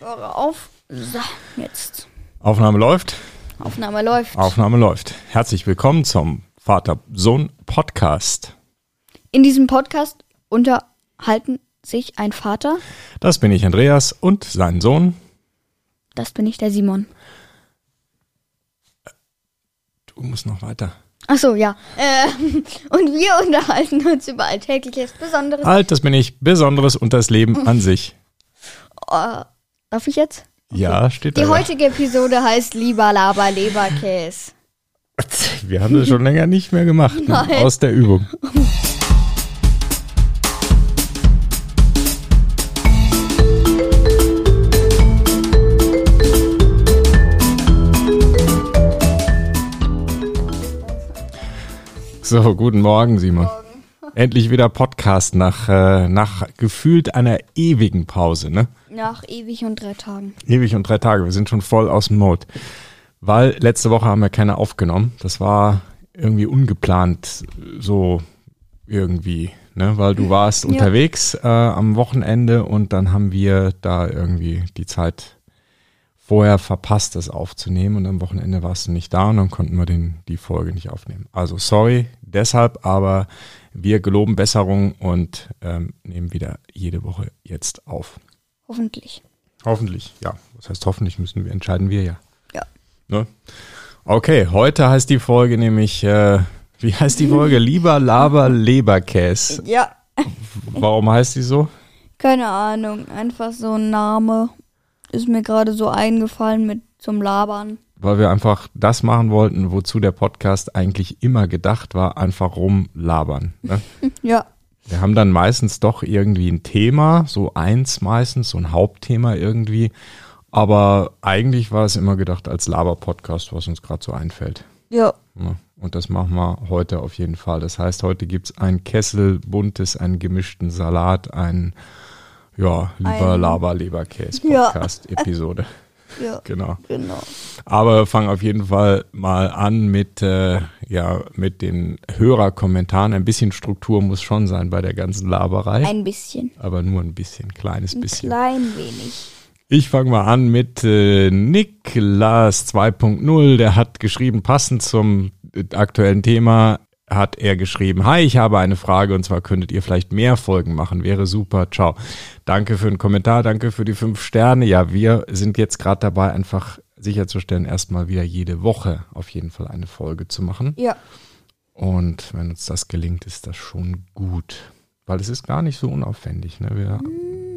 Kopfhörer auf. So, jetzt. Aufnahme läuft. Aufnahme läuft. Aufnahme läuft. Herzlich willkommen zum Vater-Sohn-Podcast. In diesem Podcast unterhalten sich ein Vater, Das bin ich, Andreas, und sein Sohn. das bin ich, der Simon. Du musst noch weiter. Ach so, ja. Äh, und wir unterhalten uns über Alltägliches, Besonderes. Halt, das bin ich. Besonderes und das Leben an sich. Äh, darf ich jetzt? Ja, steht Die da. ja. heutige Episode heißt Lieber Laber Leberkäse. Wir haben das schon länger nicht mehr gemacht. Ne? Aus der Übung. So, guten Morgen, Simon. Endlich wieder Podcast nach, äh, nach gefühlt einer ewigen Pause, ne? Nach ewig und drei Tagen. Ewig und drei Tage. Wir sind schon voll aus dem Mode. Weil letzte Woche haben wir keine aufgenommen. Das war irgendwie ungeplant, so irgendwie, ne? Weil du warst Ja. unterwegs äh, am Wochenende und dann haben wir da irgendwie die Zeit vorher verpasst, das aufzunehmen und am Wochenende warst du nicht da und dann konnten wir den, die Folge nicht aufnehmen. Also sorry deshalb, aber wir geloben Besserung und ähm, nehmen wieder jede Woche jetzt auf. Hoffentlich. Hoffentlich, ja. Was heißt hoffentlich müssen wir, entscheiden wir ja. Ja. Ne? Okay, heute heißt die Folge nämlich, äh, wie heißt die Folge? Lieber Laber Leberkäse. Ja. Warum heißt die so? Keine Ahnung. Einfach so ein Name. Ist mir gerade so eingefallen mit zum Labern. Weil wir einfach das machen wollten, wozu der Podcast eigentlich immer gedacht war, einfach rumlabern. Ne? Ja. Wir haben dann meistens doch irgendwie ein Thema, so eins meistens, so ein Hauptthema irgendwie. Aber eigentlich war es immer gedacht als Laber-Podcast, was uns gerade so einfällt. Ja. Ja, und das machen wir heute auf jeden Fall. Das heißt, heute gibt's ein Kessel buntes, einen gemischten Salat, ein ja, lieber Ein- Laber Leberkäse Ja. Ja. Genau. Genau. Aber wir fangen auf jeden Fall mal an mit äh, ja mit den Hörerkommentaren. Ein bisschen Struktur muss schon sein bei der ganzen Laberei, Ein bisschen. aber nur ein bisschen, kleines Ein bisschen. klein wenig. Ich fange mal an mit äh, Niklas 2.0. Der hat geschrieben, passend zum äh, aktuellen Thema, hat er geschrieben, hi, ich habe eine Frage und zwar könntet ihr vielleicht mehr Folgen machen, wäre super, ciao. Danke für den Kommentar, danke für die fünf Sterne. Ja, wir sind jetzt gerade dabei, einfach sicherzustellen, erstmal wieder jede Woche auf jeden Fall eine Folge zu machen. Ja. Und wenn uns das gelingt, ist das schon gut. Weil es ist gar nicht so unaufwendig. Ne? Wir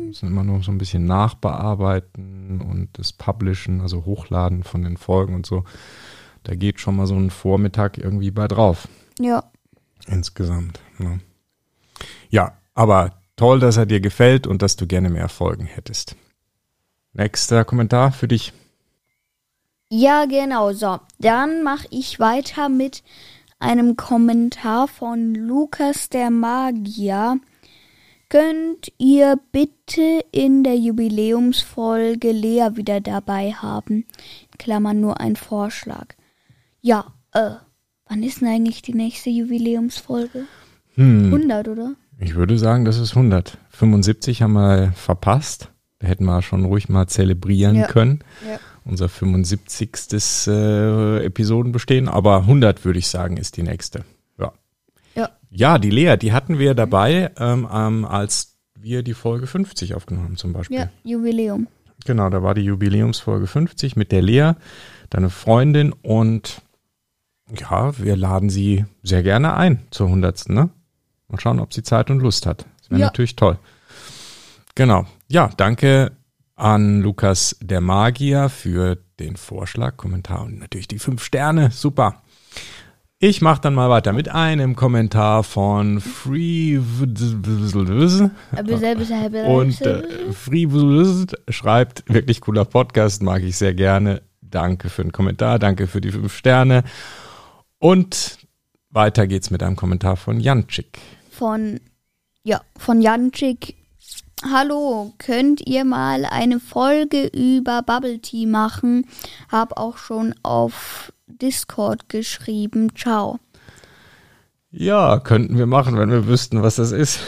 müssen immer nur so ein bisschen nachbearbeiten und das Publishen, also Hochladen von den Folgen und so. Da geht schon mal so ein Vormittag irgendwie bei drauf. Ja. Insgesamt. Ne? Ja, aber toll, dass er dir gefällt und dass du gerne mehr Folgen hättest. Nächster Kommentar für dich. Ja, genau. So, dann mache ich weiter mit einem Kommentar von Lukas der Magier. Könnt ihr bitte in der Jubiläumsfolge Lea wieder dabei haben? Klammern nur ein Vorschlag. Ja, äh, wann ist denn eigentlich die nächste Jubiläumsfolge? Hm. 100, oder? Ich würde sagen, das ist 100. 75 haben wir verpasst. Da hätten wir schon ruhig mal zelebrieren Ja. können. Ja. Unser 75. Äh, Episodenbestehen. Aber 100 würde ich sagen, ist die nächste. Ja. Ja. Ja, die Lea, die hatten wir dabei, ähm, ähm, als wir die Folge 50 aufgenommen haben zum Beispiel. Ja, Jubiläum. Genau, da war die Jubiläumsfolge 50 mit der Lea, deine Freundin und ja, wir laden sie sehr gerne ein zur 100. Ne? Mal schauen, ob sie Zeit und Lust hat. Das wäre Ja. natürlich toll. Genau. Ja, danke an Lukas der Magier für den Vorschlag, Kommentar und natürlich die fünf Sterne. Super. Ich mache dann mal weiter mit einem Kommentar von Free und äh, Freewurst schreibt, wirklich cooler Podcast, mag ich sehr gerne. Danke für den Kommentar, danke für die fünf Sterne. Und weiter geht's mit einem Kommentar von Janczyk. von, ja, von Janczyk. Hallo, könnt ihr mal eine Folge über Bubble Tea machen? Hab auch schon auf Discord geschrieben. Ciao. Ja, könnten wir machen, wenn wir wüssten, was das ist.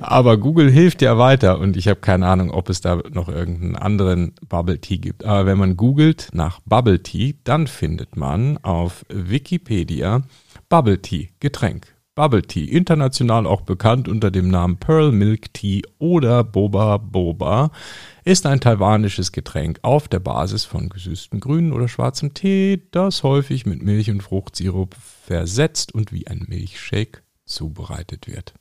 Aber Google hilft ja weiter und ich habe keine Ahnung, ob es da noch irgendeinen anderen Bubble Tea gibt. Aber wenn man googelt nach Bubble Tea, dann findet man auf Wikipedia Bubble Tea, Getränk. Bubble Tea, international auch bekannt unter dem Namen Pearl Milk Tea oder Boba Boba, ist ein taiwanisches Getränk auf der Basis von gesüßtem grünen oder schwarzem Tee, das häufig mit Milch und Fruchtsirup versetzt und wie ein Milchshake zubereitet wird.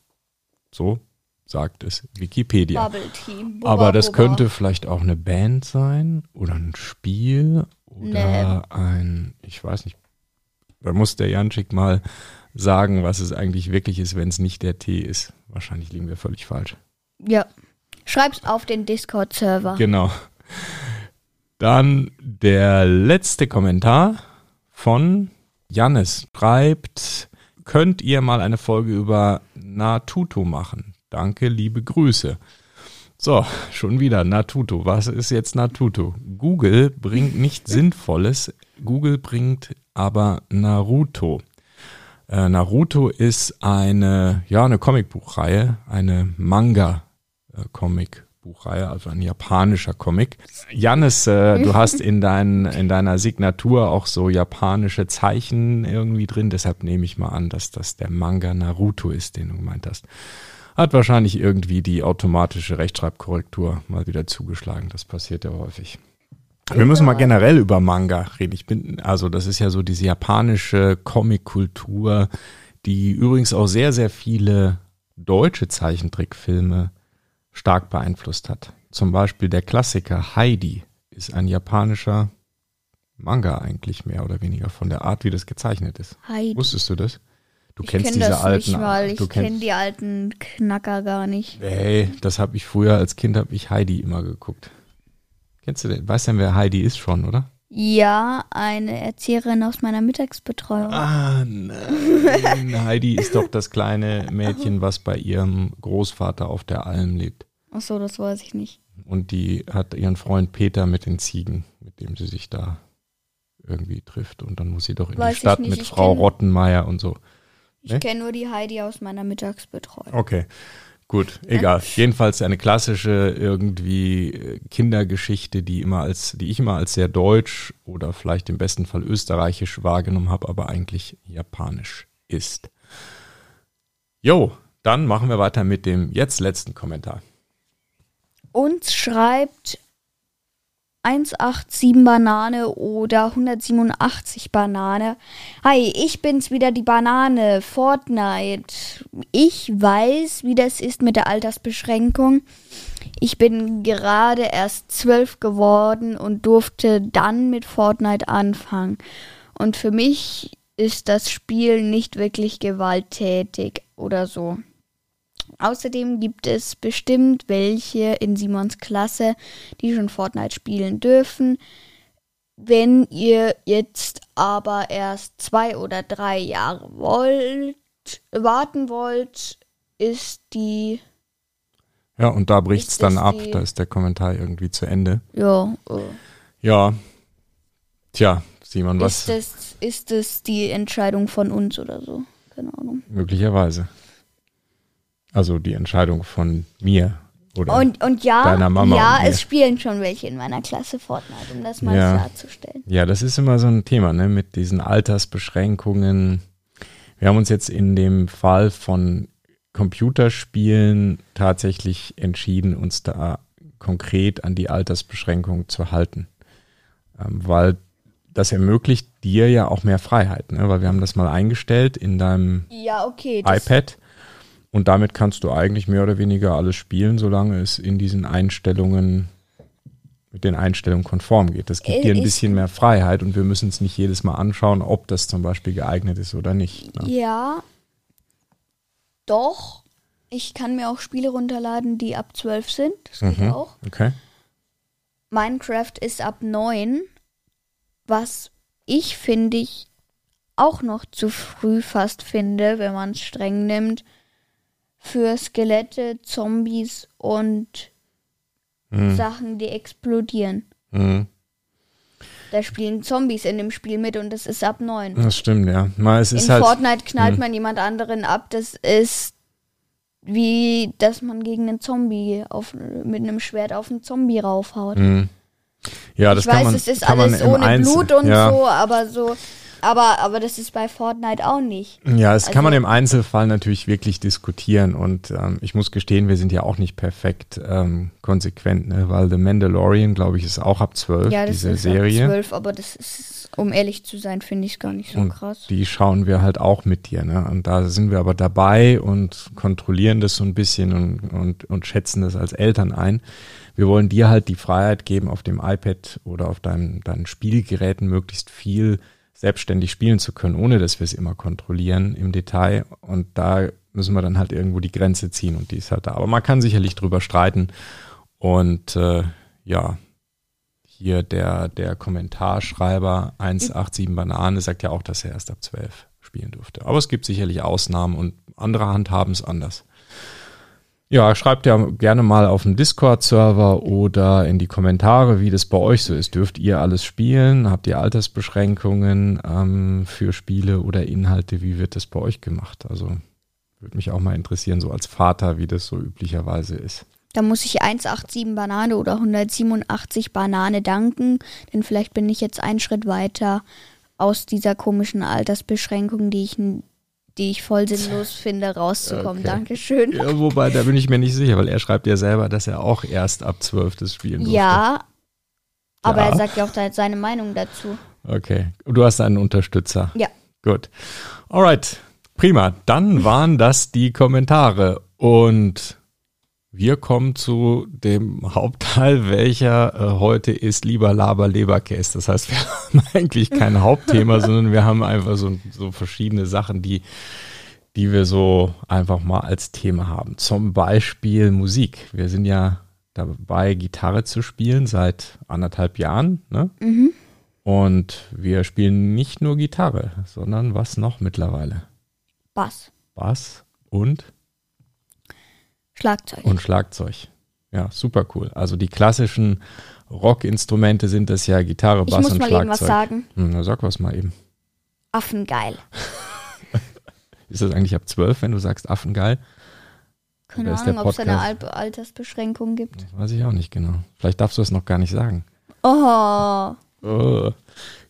So sagt es Wikipedia. Bubble Aber das könnte vielleicht auch eine Band sein oder ein Spiel oder ein, ich weiß nicht, da muss der Janschik mal sagen, was es eigentlich wirklich ist, wenn es nicht der Tee ist. Wahrscheinlich liegen wir völlig falsch. Ja. Schreib's auf den Discord-Server. Genau. Dann der letzte Kommentar von Jannis schreibt, könnt ihr mal eine Folge über Natuto machen? Danke, liebe Grüße. So, schon wieder Natuto. Was ist jetzt Natuto? Google bringt nicht Sinnvolles, Google bringt aber Naruto. Äh, Naruto ist eine, ja, eine Comicbuchreihe, eine Manga-Comicbuchreihe, also ein japanischer Comic. Jannis, äh, du hast in, dein, in deiner Signatur auch so japanische Zeichen irgendwie drin, deshalb nehme ich mal an, dass das der Manga Naruto ist, den du gemeint hast. Hat wahrscheinlich irgendwie die automatische Rechtschreibkorrektur mal wieder zugeschlagen. Das passiert ja häufig. Wir müssen mal generell über Manga reden. Ich bin, also das ist ja so diese japanische Comic-Kultur, die übrigens auch sehr, sehr viele deutsche Zeichentrickfilme stark beeinflusst hat. Zum Beispiel der Klassiker Heidi ist ein japanischer Manga eigentlich mehr oder weniger von der Art, wie das gezeichnet ist. Heidi. Wusstest du das? Du Ich kennst kenn diese das alten. nicht mal. Ich kenne die alten Knacker gar nicht. Ey, das habe ich früher als Kind habe ich Heidi immer geguckt. Kennst du den? Weißt du denn, wer Heidi ist schon, oder? Ja, eine Erzieherin aus meiner Mittagsbetreuung. Ah, nein. Heidi ist doch das kleine Mädchen, was bei ihrem Großvater auf der Alm lebt. Ach so, das weiß ich nicht. Und die hat ihren Freund Peter mit den Ziegen, mit dem sie sich da irgendwie trifft. Und dann muss sie doch in Weiß die ich Stadt mit ich Frau kenn- Rottenmeier und so. Ich Ne? kenne nur die Heidi aus meiner Mittagsbetreuung. Okay. Gut, egal. Jedenfalls eine klassische irgendwie äh, Kindergeschichte, die immer als, die ich immer als sehr deutsch oder vielleicht im besten Fall österreichisch wahrgenommen habe, aber eigentlich japanisch ist. Jo, dann machen wir weiter mit dem jetzt letzten Kommentar. Uns schreibt 187 Banane oder 187 Banane. Hi, ich bin's wieder, die Banane, Fortnite. Ich weiß, wie das ist mit der Altersbeschränkung. Ich bin gerade erst zwölf geworden und durfte dann mit Fortnite anfangen. Und für mich ist das Spiel nicht wirklich gewalttätig oder so. Außerdem gibt es bestimmt welche in Simons Klasse, die schon Fortnite spielen dürfen. Wenn ihr jetzt aber erst zwei oder drei Jahre wollt, warten wollt, ist die Ja, und da bricht's Ist dann das ab. Da ist der Kommentar irgendwie zu Ende. ja, äh, Ja. Tja, Simon, was? ist das ist es die Entscheidung von uns oder so? Keine Ahnung. Möglicherweise. Also die Entscheidung von mir. Oder Und, und ja, Deiner Mama ja, und es spielen schon welche in meiner Klasse Fortnite, um das mal Ja. klarzustellen. Ja, das ist immer so ein Thema, ne, mit diesen Altersbeschränkungen. Wir haben uns jetzt in dem Fall von Computerspielen tatsächlich entschieden, uns da konkret an die Altersbeschränkung zu halten. Ähm, weil das ermöglicht dir ja auch mehr Freiheit, ne? weil wir haben das mal eingestellt in deinem Ja, okay. IPad und damit kannst du eigentlich mehr oder weniger alles spielen, solange es in diesen Einstellungen mit den Einstellungen konform geht. Das gibt Äh, dir ein bisschen mehr Freiheit und wir müssen es nicht jedes Mal anschauen, ob das zum Beispiel geeignet ist oder nicht. Ne? Ja. Doch. Ich kann mir auch Spiele runterladen, die ab 12 sind. Das geht Mhm. auch. Okay. Minecraft ist ab 9. Was ich finde ich auch noch zu früh fast finde, wenn man es streng nimmt. Für Skelette, Zombies und Mhm. Sachen, die explodieren. Mhm. Da spielen Zombies in dem Spiel mit und das ist ab 9. Das stimmt, ja. Mal, es ist In halt, Fortnite knallt Hm. man jemand anderen ab. Das ist wie dass man gegen einen Zombie auf, mit einem Schwert auf einen Zombie raufhaut. Mhm. Ja, das ich kann weiß, man, es ist alles ohne Blut und ja. so, aber so, aber, aber das ist bei Fortnite auch nicht. Ja, das kann man Also- im Einzelfall natürlich wirklich diskutieren und ähm, ich muss gestehen, wir sind ja auch nicht perfekt ähm, konsequent, ne? weil The Mandalorian, glaube ich, ist auch ab 12, Ja, das diese ist ab Serie. zwölf, aber das ist, um ehrlich zu sein, finde ich gar nicht so Und krass. die schauen wir halt auch mit dir, ne? Und da sind wir aber dabei und kontrollieren das so ein bisschen und, und, und schätzen das als Eltern ein. Wir wollen dir halt die Freiheit geben, auf dem iPad oder auf deinem, deinen Spielgeräten möglichst viel selbstständig spielen zu können, ohne dass wir es immer kontrollieren im Detail. Und da müssen wir dann halt irgendwo die Grenze ziehen und die ist halt da. Aber man kann sicherlich drüber streiten. Und äh, ja, hier der, der Kommentarschreiber 187 Banane sagt ja auch, dass er erst ab 12 spielen durfte. Aber es gibt sicherlich Ausnahmen und andere handhaben es anders. Ja, schreibt ja gerne mal auf dem Discord-Server oder in die Kommentare, wie das bei euch so ist. Dürft ihr alles spielen? Habt ihr Altersbeschränkungen ähm, für Spiele oder Inhalte? Wie wird das bei euch gemacht? Also würde mich auch mal interessieren, so als Vater, wie das so üblicherweise ist. Da muss ich 187 Banane oder 187 Banane danken, denn vielleicht bin ich jetzt einen Schritt weiter aus dieser komischen Altersbeschränkung, die ich, die ich voll sinnlos finde, rauszukommen. Okay. Dankeschön. Ja, wobei, da bin ich mir nicht sicher, weil er schreibt ja selber, dass er auch erst ab 12 das spielen durfte. Ja, aber Ja. er sagt ja auch seine Meinung dazu. Okay. Du hast einen Unterstützer. Ja. Gut. Alright. Prima. Dann waren das die Kommentare. Und wir kommen zu dem Hauptteil, welcher äh, heute ist lieber Laber Leberkäse. Das heißt, wir haben eigentlich kein Hauptthema, sondern wir haben einfach so, so verschiedene Sachen, die, die wir so einfach mal als Thema haben. Zum Beispiel Musik. Wir sind ja dabei, Gitarre zu spielen seit anderthalb Jahren. Ne? Mhm. Und wir spielen nicht nur Gitarre, sondern was noch mittlerweile? Bass, Bass und, Schlagzeug. und Schlagzeug. Ja, super cool. Also die klassischen Rockinstrumente sind das ja Gitarre, ich Bass muss und mal Schlagzeug. eben was sagen. Hm, na, sag was mal eben. Affengeil. Ist das eigentlich ab 12, wenn du sagst Affengeil? Keine Ahnung, ob es eine Al Altersbeschränkung gibt. Das weiß ich auch nicht genau. Vielleicht darfst du es noch gar nicht sagen. Oh, Oh.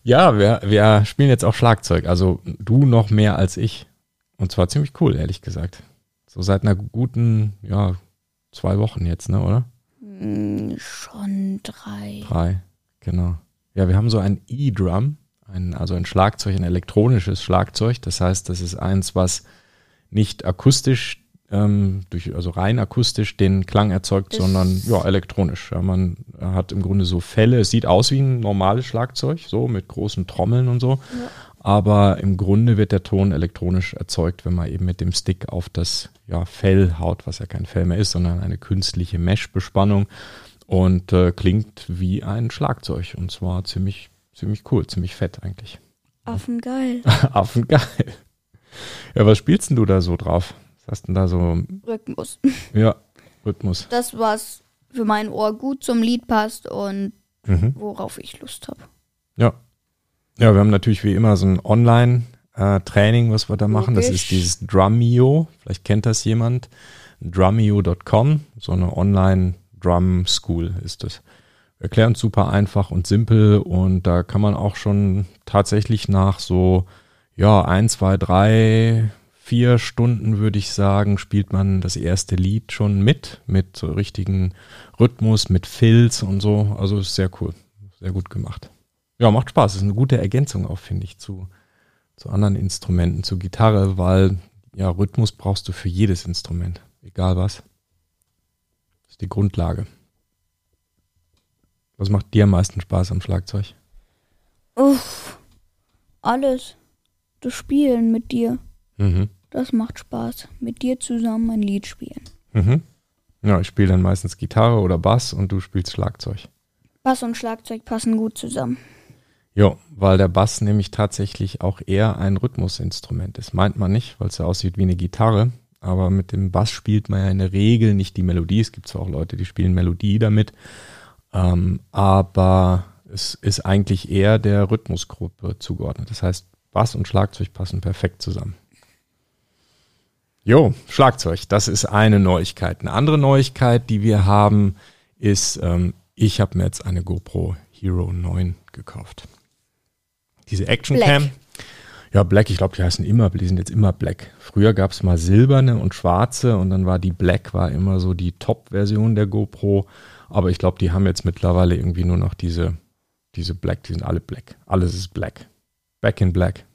Ja, wir, wir spielen jetzt auch Schlagzeug. Also du noch mehr als ich. Und zwar ziemlich cool, ehrlich gesagt. So seit einer guten, ja, zwei Wochen jetzt, ne, oder? mm, schon drei. Drei, genau. Ja, wir haben so ein E-Drum, ein, also ein Schlagzeug, ein elektronisches Schlagzeug. Das heißt, das ist eins, was nicht akustisch, ähm, durch, also rein akustisch den Klang erzeugt, Das- sondern ja, elektronisch. Ja, man hat im Grunde so Fälle. Es sieht aus wie ein normales Schlagzeug, so mit großen Trommeln und so. Ja. Aber im Grunde wird der Ton elektronisch erzeugt, wenn man eben mit dem Stick auf das ja, Fell haut, was ja kein Fell mehr ist, sondern eine künstliche Mesh-Bespannung und äh, klingt wie ein Schlagzeug. Und zwar ziemlich, ziemlich cool, ziemlich fett eigentlich. Affengeil. Affengeil. Ja, was spielst denn du da so drauf? Was hast denn da so, Rhythmus. ja, Rhythmus? Das, was für mein Ohr gut zum Lied passt und Mhm. worauf ich Lust habe. Ja. Ja, wir haben natürlich wie immer so ein Online-Training, was wir da machen. Das Logisch. ist dieses Drumeo. Vielleicht kennt das jemand. Drumeo.com. So eine Online-Drum-School ist das. Wir erklären es super einfach und simpel und da kann man auch schon tatsächlich nach so, ja, ein, zwei, drei, vier Stunden würde ich sagen, spielt man das erste Lied schon mit, mit so richtigen Rhythmus, mit Filz und so. Also ist sehr cool. Sehr gut gemacht. Ja, macht Spaß. Ist eine gute Ergänzung auch, finde ich, zu, zu anderen Instrumenten, zu Gitarre, weil ja, Rhythmus brauchst du für jedes Instrument, egal was. Das ist die Grundlage. Was macht dir am meisten Spaß am Schlagzeug? Uff, alles. Das Spielen mit dir, Mhm. das macht Spaß. Mit dir zusammen ein Lied spielen. Mhm. Ja, ich spiele dann meistens Gitarre oder Bass und du spielst Schlagzeug. Bass und Schlagzeug passen gut zusammen. Ja, weil der Bass nämlich tatsächlich auch eher ein Rhythmusinstrument ist. Meint man nicht, weil es ja aussieht wie eine Gitarre. Aber mit dem Bass spielt man ja in der Regel nicht die Melodie. Es gibt zwar auch Leute, die spielen Melodie damit. Ähm, aber es ist eigentlich eher der Rhythmusgruppe zugeordnet. Das heißt, Bass und Schlagzeug passen perfekt zusammen. Jo, Schlagzeug, das ist eine Neuigkeit. Eine andere Neuigkeit, die wir haben, ist, ähm, ich habe mir jetzt eine GoPro Hero 9 gekauft. Diese Action Cam. Black. Ja, Black, ich glaube, die heißen immer, die sind jetzt immer Black. Früher gab es mal silberne und schwarze und dann war die Black war immer so die Top-Version der GoPro. Aber ich glaube, die haben jetzt mittlerweile irgendwie nur noch diese, diese Black, die sind alle Black. Alles ist Black. Back in Black.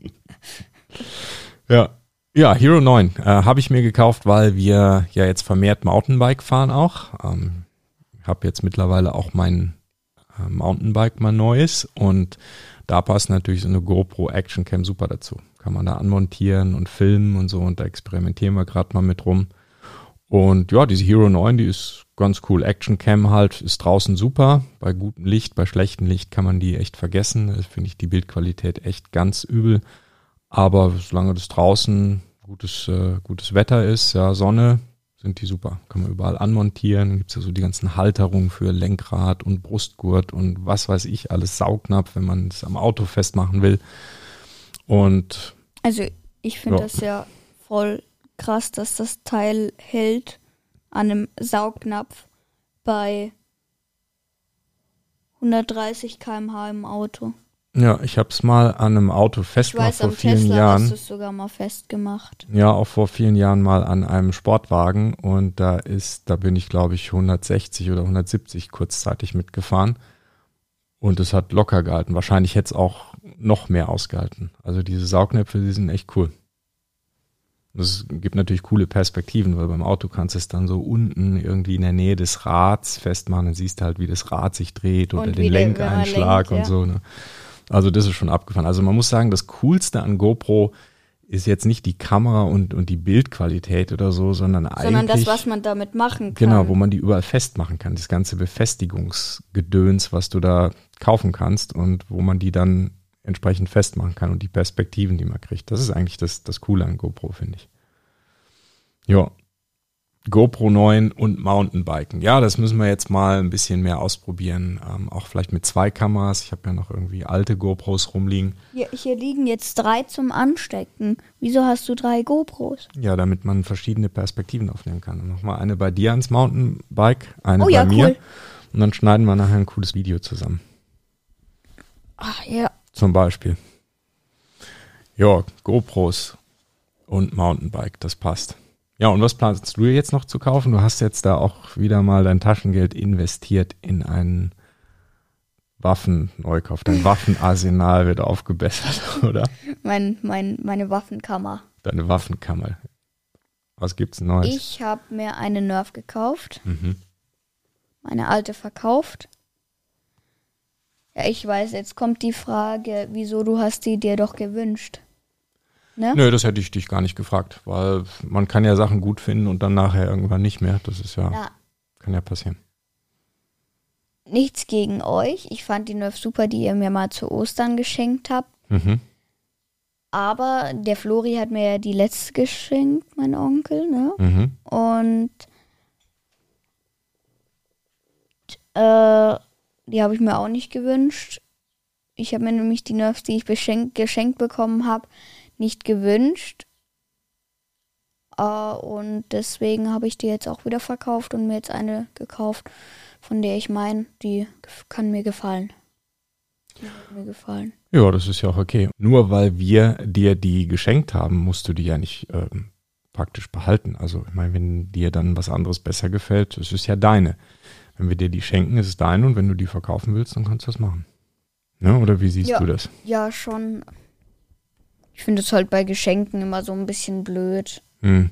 ja. Ja, Hero 9 äh, habe ich mir gekauft, weil wir ja jetzt vermehrt Mountainbike fahren auch. Ähm, habe jetzt mittlerweile auch mein äh, Mountainbike mal neues und da passt natürlich so eine GoPro Action Cam super dazu. Kann man da anmontieren und filmen und so und da experimentieren wir gerade mal mit rum. Und ja, diese Hero 9, die ist ganz cool. Action Cam halt ist draußen super. Bei gutem Licht, bei schlechtem Licht kann man die echt vergessen. Finde ich die Bildqualität echt ganz übel. Aber solange das draußen gutes, äh, gutes Wetter ist, ja, Sonne, sind die super. Kann man überall anmontieren. Dann gibt's ja so die ganzen Halterungen für Lenkrad und Brustgurt und was weiß ich, alles Saugnapf, wenn man es am Auto festmachen will. Und Also ich finde Ja. das ja voll krass, dass das Teil hält an einem Saugnapf bei 130 km/h im Auto. Ja, ich habe es mal an einem Auto Ich festgemacht weiß, vor am vielen Tesla Jahren. hast es sogar mal festgemacht. Ja, auch vor vielen Jahren mal an einem Sportwagen und da ist, da bin ich glaube ich 160 oder 170 kurzzeitig mitgefahren und es hat locker gehalten. Wahrscheinlich hätte es auch noch mehr ausgehalten. Also diese Saugnäpfe, die sind echt cool. Es gibt natürlich coole Perspektiven, weil beim Auto kannst du es dann so unten irgendwie in der Nähe des Rads festmachen. Dann siehst du halt, wie das Rad sich dreht oder Und den Lenkeinschlag lenkt, und ja. so. Ne? Also das ist schon abgefahren. Also man muss sagen, das Coolste an GoPro ist jetzt nicht die Kamera und, und die Bildqualität oder so, sondern eigentlich. Sondern das, was man damit machen kann. Genau, wo man die überall festmachen kann. Das ganze Befestigungsgedöns, was du da kaufen kannst und wo man die dann entsprechend festmachen kann und die Perspektiven, die man kriegt. Das ist eigentlich das, das Coole an GoPro, finde ich. Ja. GoPro 9 und Mountainbiken. Ja, das müssen wir jetzt mal ein bisschen mehr ausprobieren. Ähm, auch vielleicht mit zwei Kameras. Ich habe ja noch irgendwie alte GoPros rumliegen. Hier, hier liegen jetzt drei zum Anstecken. Wieso hast du drei GoPros? Ja, damit man verschiedene Perspektiven aufnehmen kann. Nochmal eine bei dir ans Mountainbike, eine Oh bei ja, mir. cool. Und dann schneiden wir nachher ein cooles Video zusammen. Ach ja. Zum Beispiel. Ja, GoPros und Mountainbike, das passt. Ja, und was planst du jetzt noch zu kaufen? Du hast jetzt da auch wieder mal dein Taschengeld investiert in einen Waffenneukauf. Dein Waffenarsenal wird aufgebessert, oder? Mein, mein, meine Waffenkammer. Deine Waffenkammer. Was gibt's Neues? Ich habe mir eine Nerf gekauft. Mhm. Meine alte verkauft. Ja, ich weiß, jetzt kommt die Frage, wieso du hast die dir doch gewünscht. Ne? Nö, das hätte ich dich gar nicht gefragt, weil man kann ja Sachen gut finden und dann nachher irgendwann nicht mehr. Das ist ja, Ja, kann ja passieren. nichts gegen euch. Ich fand die Nerf super, die ihr mir mal zu Ostern geschenkt habt. Mhm. Aber der Flori hat mir ja die letzte geschenkt, mein Onkel, ne? Mhm. Und äh, die habe ich mir auch nicht gewünscht. Ich habe mir nämlich die Nerfs, die ich geschenkt bekommen habe, nicht gewünscht. Äh, und deswegen habe ich die jetzt auch wieder verkauft und mir jetzt eine gekauft, von der ich meine, die kann mir gefallen. Die hat mir gefallen. Ja, das ist ja auch okay. Nur weil wir dir die geschenkt haben, musst du die ja nicht ähm, praktisch behalten. Also ich meine, wenn dir dann was anderes besser gefällt, es ist ja deine. Wenn wir dir die schenken, ist es deine und wenn du die verkaufen willst, dann kannst du das machen. Ne? Oder wie siehst Ja. du das? Ja, schon. Ich finde es halt bei Geschenken immer so ein bisschen blöd. Hm.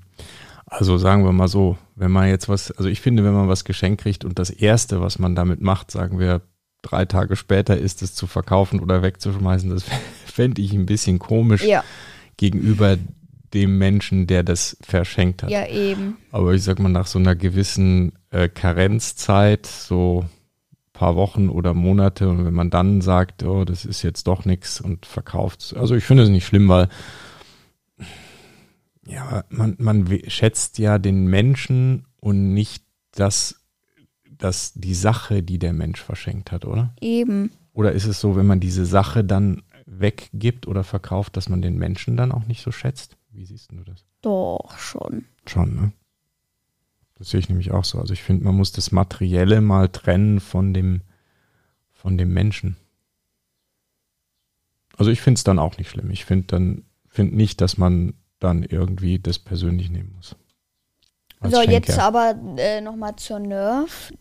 Also sagen wir mal so, wenn man jetzt was, also ich finde, wenn man was geschenkt kriegt und das Erste, was man damit macht, sagen wir drei Tage später, ist es zu verkaufen oder wegzuschmeißen, das fände ich ein bisschen komisch Ja, gegenüber dem Menschen, der das verschenkt hat. ja eben. Aber ich sag mal, nach so einer gewissen äh, Karenzzeit, so paar Wochen oder Monate, und wenn man dann sagt, oh, das ist jetzt doch nichts und verkauft, also ich finde es nicht schlimm, weil ja, man, man schätzt ja den Menschen und nicht das, das, die Sache, die der Mensch verschenkt hat, oder? Eben. Oder ist es so, wenn man diese Sache dann weggibt oder verkauft, dass man den Menschen dann auch nicht so schätzt? Wie siehst du das? Doch, schon. Schon, ne? Das sehe ich nämlich auch so. Also ich finde, man muss das Materielle mal trennen von dem, von dem Menschen. Also ich finde es dann auch nicht schlimm. Ich finde dann, finde nicht, dass man dann irgendwie das persönlich nehmen muss. So, Schenker. jetzt aber äh, nochmal zur Nerf.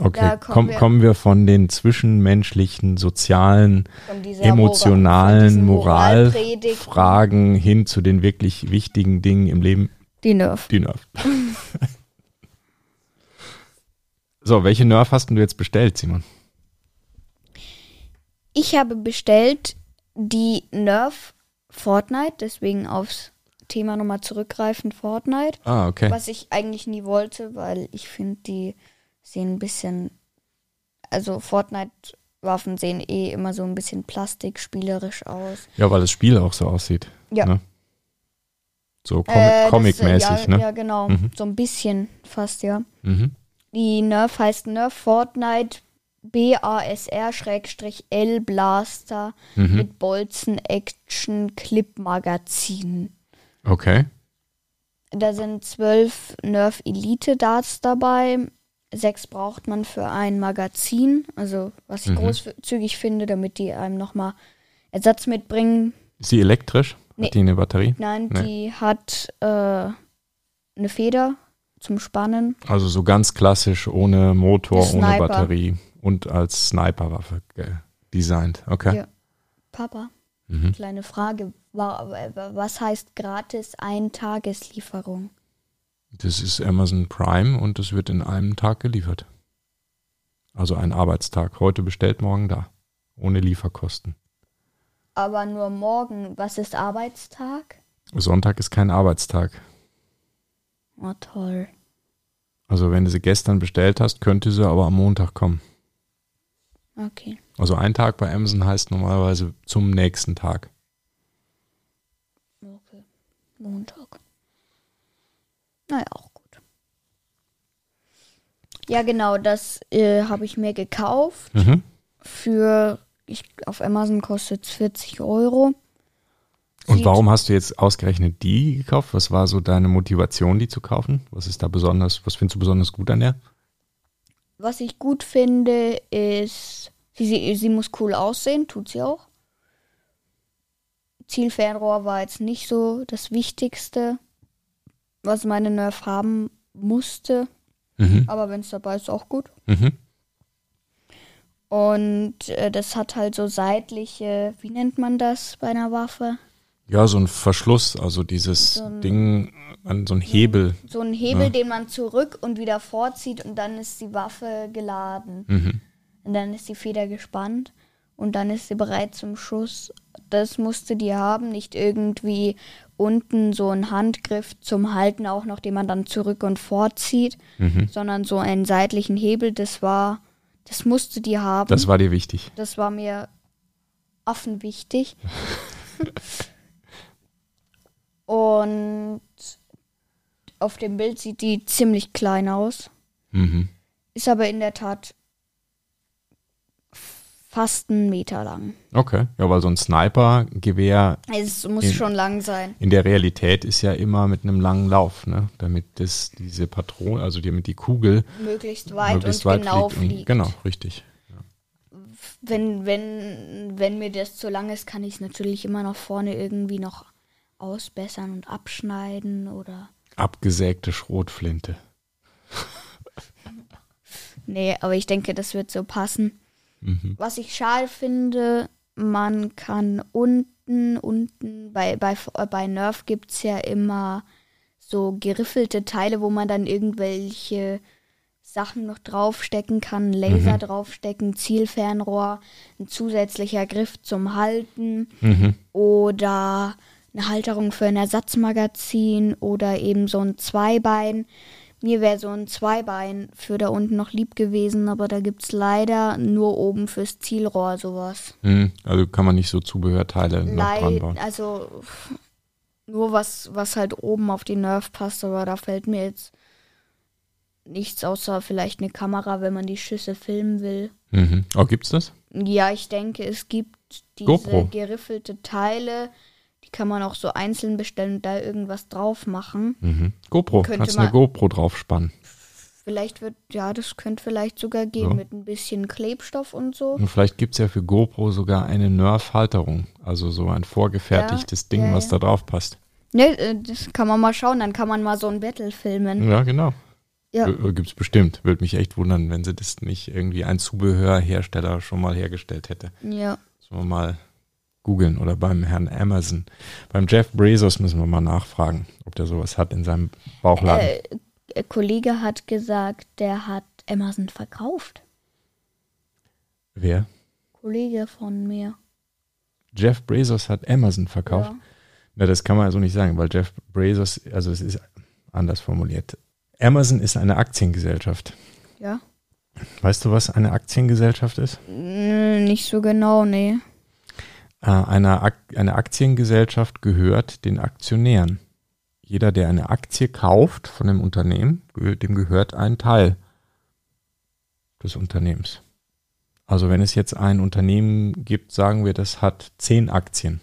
Okay, kommen komm, wir- kommen wir von den zwischenmenschlichen, sozialen, emotionalen Mora- von diesen Moralpredigten. Moralfragen hin zu den wirklich wichtigen Dingen im Leben, Die Nerf. die Nerf. so, welche Nerf hast du jetzt bestellt, Simon? Ich habe bestellt die Nerf Fortnite, deswegen aufs Thema nochmal zurückgreifend Fortnite. Ah, okay. Was ich eigentlich nie wollte, weil ich finde, die sehen ein bisschen, also Fortnite-Waffen sehen eh immer so ein bisschen plastikspielerisch aus. Ja, weil das Spiel auch so aussieht. Ja. Ne? So com Äh, Comic-mäßig, ja, ne? Ja, genau. Mhm. So ein bisschen fast, ja. Mhm. Die Nerf heißt Nerf Fortnite BASR-L Blaster Mhm. mit Bolzen Action Clip Magazin. Okay. Da sind zwölf Nerf Elite Darts dabei. Sechs braucht man für ein Magazin. Also, was ich Mhm. großzügig finde, damit die einem nochmal Ersatz mitbringen. Ist sie elektrisch? Nee. Hat die eine Batterie? Nein, Nee. die hat äh, eine Feder zum Spannen. Also so ganz klassisch, ohne Motor, ohne. Batterie und als Sniperwaffe designt. Okay. Ja. Papa, Mhm. kleine Frage. Wa- wa- Was heißt gratis Ein-Tageslieferung? Das ist Amazon Prime und es wird in einem Tag geliefert. Also ein Arbeitstag. Heute bestellt, morgen da. Ohne Lieferkosten. Aber nur morgen. Was ist Arbeitstag? Sonntag ist kein Arbeitstag. Oh, toll. Also wenn du sie gestern bestellt hast, könnte sie aber am Montag kommen. Okay. Also ein Tag bei Amazon heißt normalerweise zum nächsten Tag. Okay. Montag. Naja, auch gut. Ja, genau, das äh, habe ich mir gekauft. Mhm. Für, ich, auf Amazon kostet es 40 Euro. Und warum hast du jetzt ausgerechnet die gekauft? Was war so deine Motivation, die zu kaufen? Was ist da besonders, was findest du besonders gut an der? Was ich gut finde, ist, sie, sie, sie muss cool aussehen, tut sie auch. Zielfernrohr war jetzt nicht so das Wichtigste, was meine Nerf haben musste. Mhm. Aber wenn es dabei ist, auch gut. Mhm. Und äh, das hat halt so seitliche, wie nennt man das bei einer Waffe? Ja, so ein Verschluss, also dieses So ein- Ding an so ein Hebel. So ein Hebel, Ja. den man zurück und wieder vorzieht und dann ist die Waffe geladen. Mhm. Und dann ist die Feder gespannt und dann ist sie bereit zum Schuss. Das musste die haben, nicht irgendwie unten so ein Handgriff zum Halten auch noch, den man dann zurück und vorzieht, Mhm. sondern so einen seitlichen Hebel. Das war, das musste die haben. Das war dir wichtig. Das war mir affenwichtig. Und auf dem Bild sieht die ziemlich klein aus. Mhm. Ist aber in der Tat fast einen Meter lang. Okay. Ja, weil so ein Sniper-Gewehr Es muss In- schon lang sein. in der Realität ist ja immer mit einem langen Lauf, ne? Damit das, diese Patrone, also damit die Kugel Möglichst weit möglichst und weit genau fliegt. fliegt. Und, genau, richtig. Wenn, wenn, wenn mir das zu lang ist, kann ich es natürlich immer noch vorne irgendwie noch ausbessern und abschneiden oder. Abgesägte Schrotflinte. Nee, aber ich denke, das wird so passen. Mhm. Was ich schade finde, man kann unten, unten, bei, bei, bei Nerf gibt es ja immer so geriffelte Teile, wo man dann irgendwelche Sachen noch draufstecken kann, Laser draufstecken, Zielfernrohr, ein zusätzlicher Griff zum Halten Mhm. oder eine Halterung für ein Ersatzmagazin oder eben so ein Zweibein. Mir wäre so ein Zweibein für da unten noch lieb gewesen, aber da gibt es leider nur oben fürs Zielrohr sowas. Mhm. Also kann man nicht so Zubehörteile noch dran Leid, bauen. also nur was, was halt oben auf die Nerf passt, aber da fällt mir jetzt nichts außer vielleicht eine Kamera, wenn man die Schüsse filmen will. Mhm. Oh, gibt's das? Ja, ich denke, es gibt diese GoPro. geriffelte Teile, Die kann man auch so einzeln bestellen und da irgendwas drauf machen. Mhm. GoPro, Könnte kannst du eine GoPro draufspannen. Vielleicht wird, ja, das könnte vielleicht sogar gehen Ja. mit ein bisschen Klebstoff und so. Und vielleicht gibt es ja für GoPro sogar eine Nerf-Halterung. Also so ein vorgefertigtes Ja, Ding, ja, was ja. da drauf passt. Ne, äh, das kann man mal schauen, dann kann man mal so ein Battle filmen. Ja, genau. Ja. Äh, Gibt's bestimmt. Würde mich echt wundern, wenn sie das nicht irgendwie ein Zubehörhersteller schon mal hergestellt hätte. Ja. Müssen wir mal googeln oder beim Herrn Amazon. Beim Jeff Bezos müssen wir mal nachfragen, ob der sowas hat in seinem Bauchladen. Äh, ein Kollege hat gesagt, der hat Amazon verkauft. Wer? Kollege von mir. Jeff Bezos hat Amazon verkauft. Ja. Na, das kann man also nicht sagen, weil Jeff Bezos, also es ist anders formuliert. Amazon ist eine Aktiengesellschaft. ja. Weißt du, was eine Aktiengesellschaft ist? Mm, Nicht so genau, nee. Äh, eine, Ak eine Aktiengesellschaft gehört den Aktionären. Jeder, der eine Aktie kauft von dem Unternehmen, dem gehört ein Teil des Unternehmens. Also wenn es jetzt ein Unternehmen gibt, sagen wir, das hat zehn Aktien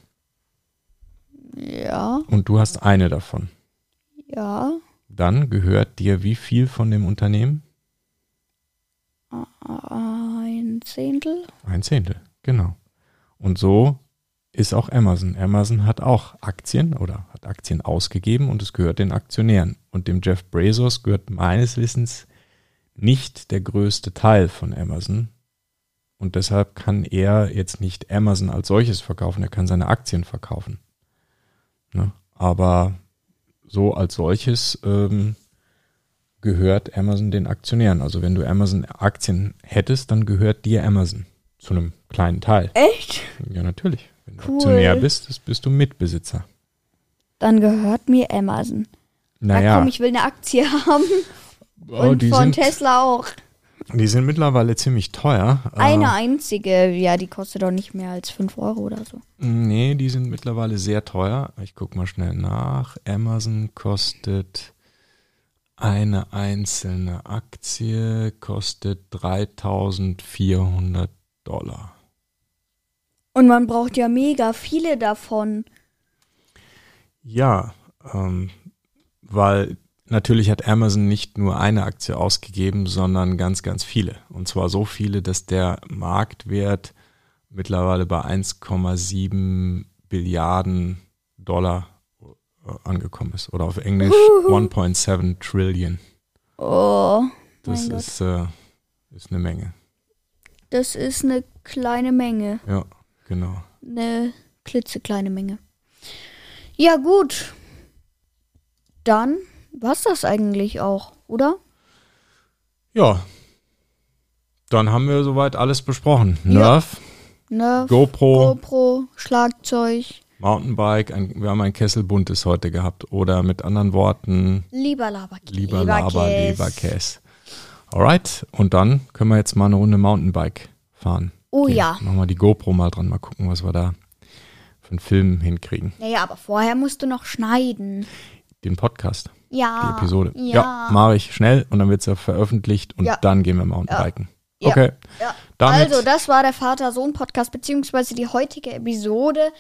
Ja, und du hast eine davon, ja. dann gehört dir wie viel von dem Unternehmen? Ein Zehntel? Ein Zehntel, genau. Und so ist auch Amazon. Amazon hat auch Aktien oder hat Aktien ausgegeben und es gehört den Aktionären. Und dem Jeff Bezos gehört meines Wissens nicht der größte Teil von Amazon. Und deshalb kann er jetzt nicht Amazon als solches verkaufen, er kann seine Aktien verkaufen. Ne? Aber so als solches ähm, gehört Amazon den Aktionären. Also wenn du Amazon Aktien hättest, dann gehört dir Amazon zu einem kleinen Teil. Echt? Ja, natürlich. Wenn du Cool. Aktionär bist, bist du Mitbesitzer. Dann gehört mir Amazon. Na Naja, komm, ich will eine Aktie haben. oh, Und von sind, Tesla auch. die sind mittlerweile ziemlich teuer. Eine Äh, einzige, ja, die kostet doch nicht mehr als 5 Euro oder so. nee, die sind mittlerweile sehr teuer. Ich guck mal schnell nach. Amazon kostet eine einzelne Aktie kostet 3400 Dollar. Und man braucht ja mega viele davon. Ja, ähm, weil natürlich hat Amazon nicht nur eine Aktie ausgegeben, sondern ganz, ganz viele. Und zwar so viele, dass der Marktwert mittlerweile bei 1,7 Billiarden Dollar äh, angekommen ist. Oder auf Englisch 1,7 Trillion. Oh, Das ist, äh, ist eine Menge. das ist eine kleine Menge. Ja, genau. Eine klitzekleine Menge. Ja, gut. Dann war's das eigentlich auch, oder? Ja. Dann haben wir soweit alles besprochen. Ja. Nerf, Ne? GoPro, GoPro, Schlagzeug, Mountainbike, ein, wir haben ein Kesselbuntes heute gehabt. Oder mit anderen Worten, lieber Laberkäse. lieber Laber, lieber Käse. Alright, und dann können wir jetzt mal eine Runde Mountainbike fahren. Oh Okay, ja. Machen wir die GoPro mal dran, mal gucken, was wir da für einen Film hinkriegen. Naja, aber vorher musst du noch schneiden. Den Podcast, Ja. die Episode. Ja. mache ich schnell und dann wird es ja veröffentlicht und Ja. dann gehen wir Mountainbiken. Ja. Okay, Ja. damit Also, das war der Vater-Sohn-Podcast, beziehungsweise die heutige Episode.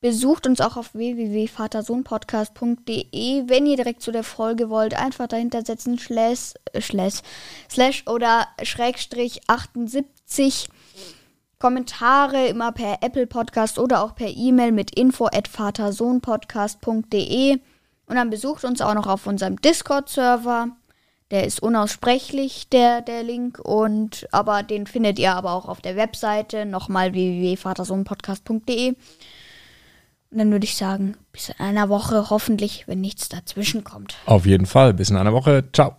Besucht uns auch auf www.vatersohnpodcast.de. Wenn ihr direkt zu der Folge wollt, einfach dahinter setzen, slash, äh, slash, slash oder Schrägstrich 78. Kommentare immer per Apple Podcast oder auch per E-Mail mit info at vatersohnpodcast.de. Und dann besucht uns auch noch auf unserem Discord-Server. Der ist unaussprechlich, der, der Link. Und aber den findet ihr aber auch auf der Webseite. Nochmal www.vatersohnpodcast.de. Und dann würde ich sagen, bis in einer Woche hoffentlich, wenn nichts dazwischen kommt. auf jeden Fall. Bis in einer Woche. Ciao.